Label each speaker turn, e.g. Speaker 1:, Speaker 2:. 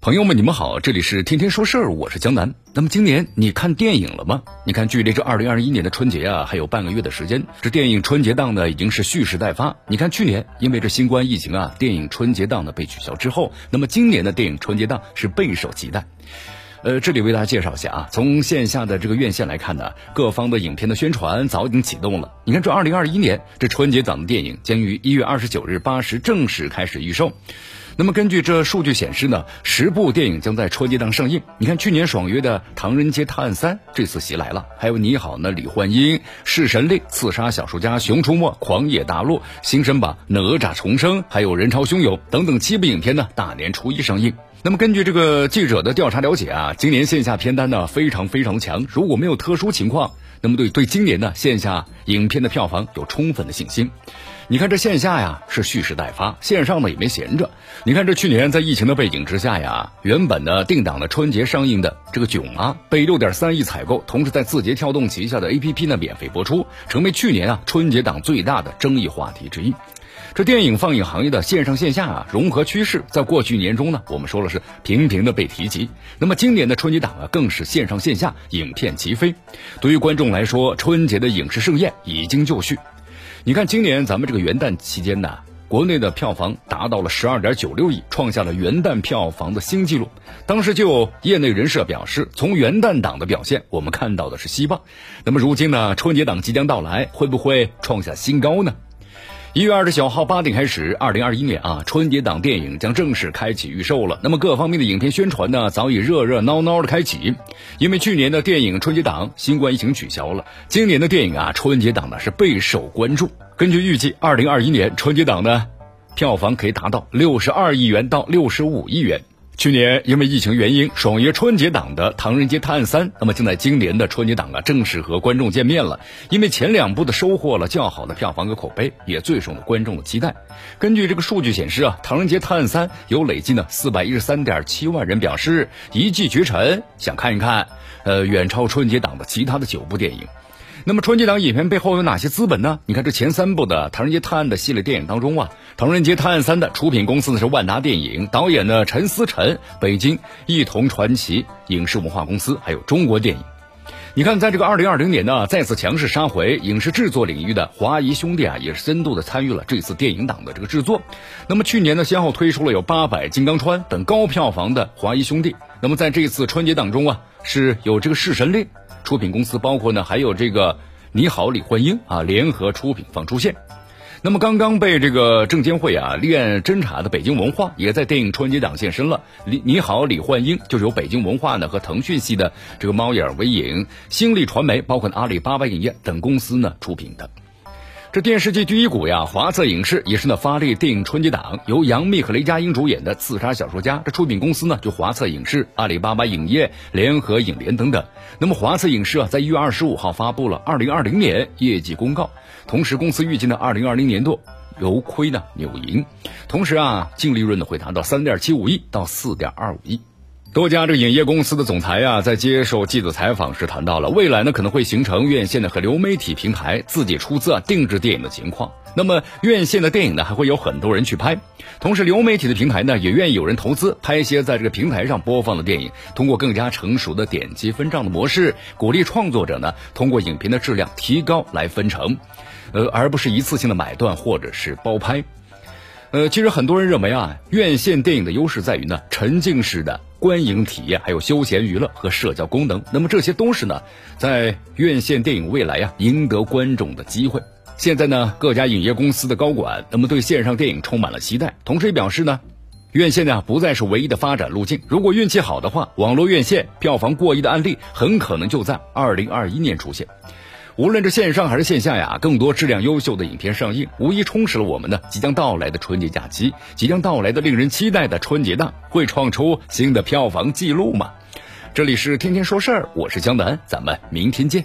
Speaker 1: 朋友们，你们好，这里是天天说事儿，我是江南。那么今年你看电影了吗？你看，距离这二零二一年的春节啊，还有半个月的时间。这电影春节档呢，已经是蓄势待发。你看去年因为这新冠疫情啊，电影春节档呢被取消之后，那么今年的电影春节档是备受期待。呃，这里为大家介绍一下啊，从线下的这个院线来看呢，各方的影片的宣传早已经启动了。你看，这二零二一年这春节档的电影将于一月二十九日八时正式开始预售。那么根据这数据显示呢，十部电影将在春节档上映。你看，去年爽约的《唐人街探案三》这次袭来了，还有《你好》呢，《李焕英》《弑神令》《刺杀小说家》《熊出没》《狂野大陆》《新生吧》《哪吒重生》，还有《人潮汹涌》等等七部影片呢，大年初一上映。那么根据这个记者的调查了解啊，今年线下片单呢非常非常强，如果没有特殊情况，那么对对今年呢线下影片的票房有充分的信心。你看这线下呀是蓄势待发，线上呢也没闲着。你看这去年在疫情的背景之下呀，原本呢定档的春节上映的这个《囧啊》被六点三亿采购，同时在字节跳动旗下的 APP 呢免费播出，成为去年啊春节档最大的争议话题之一。这电影放映行业的线上线下啊融合趋势，在过去年中呢，我们说了是频频的被提及。那么今年的春节档啊，更是线上线下影片齐飞。对于观众来说，春节的影视盛宴已经就绪。你看，今年咱们这个元旦期间呢，国内的票房达到了十二点九六亿，创下了元旦票房的新纪录。当时就业内人士表示，从元旦档的表现，我们看到的是希望。那么如今呢，春节档即将到来，会不会创下新高呢？一月二十九号八点开始，二零二一年啊春节档电影将正式开启预售了。那么各方面的影片宣传呢，早已热热闹闹的开启。因为去年的电影春节档新冠疫情取消了，今年的电影啊春节档呢是备受关注。根据预计，二零二一年春节档呢票房可以达到六十二亿元到六十五亿元。去年因为疫情原因，爽约春节档的《唐人街探案三》，那么就在今年的春节档啊，正式和观众见面了。因为前两部的收获了较好的票房和口碑，也最受了观众的期待。根据这个数据显示啊，《唐人街探案三》有累计呢四百一十三点七万人表示一骑绝尘，想看一看，呃，远超春节档的其他的九部电影。那么春节档影片背后有哪些资本呢？你看这前三部的《唐人街探案》的系列电影当中啊，《唐人街探案三》的出品公司呢是万达电影，导演呢陈思诚，北京一同传奇影视文化公司，还有中国电影。你看，在这个二零二零年呢，再次强势杀回影视制作领域的华谊兄弟啊，也是深度的参与了这次电影档的这个制作。那么去年呢，先后推出了有《八佰》《金刚川》等高票房的华谊兄弟。那么在这次春节档中啊，是有这个《弑神令》。出品公司包括呢，还有这个你好李焕英啊，联合出品方出现。那么刚刚被这个证监会啊立案侦查的北京文化，也在电影春节档现身了。李你好李焕英就是由北京文化呢和腾讯系的这个猫眼微影、星力传媒，包括阿里巴巴影业等公司呢出品的。这电视剧第一股呀，华策影视也是呢发力电影春节档，由杨幂和雷佳音主演的《刺杀小说家》。这出品公司呢就华策影视、阿里巴巴影业、联合影联等等。那么华策影视啊，在一月二十五号发布了二零二零年业绩公告，同时公司预计呢二零二零年度由亏呢扭盈，同时啊净利润呢会达到三点七五亿到四点二五亿。多家这个影业公司的总裁呀，在接受记者采访时谈到了未来呢可能会形成院线的和流媒体平台自己出资啊定制电影的情况。那么院线的电影呢还会有很多人去拍，同时流媒体的平台呢也愿意有人投资拍一些在这个平台上播放的电影，通过更加成熟的点击分账的模式，鼓励创作者呢通过影片的质量提高来分成，呃而不是一次性的买断或者是包拍。呃，其实很多人认为啊，院线电影的优势在于呢沉浸式的。观影体验，还有休闲娱乐和社交功能，那么这些都是呢，在院线电影未来呀赢得观众的机会。现在呢，各家影业公司的高管那么对线上电影充满了期待，同时也表示呢，院线呢不再是唯一的发展路径。如果运气好的话，网络院线票房过亿的案例很可能就在二零二一年出现。无论是线上还是线下呀，更多质量优秀的影片上映，无疑充实了我们的即将到来的春节假期，即将到来的令人期待的春节档，会创出新的票房记录吗？这里是天天说事儿，我是江南，咱们明天见。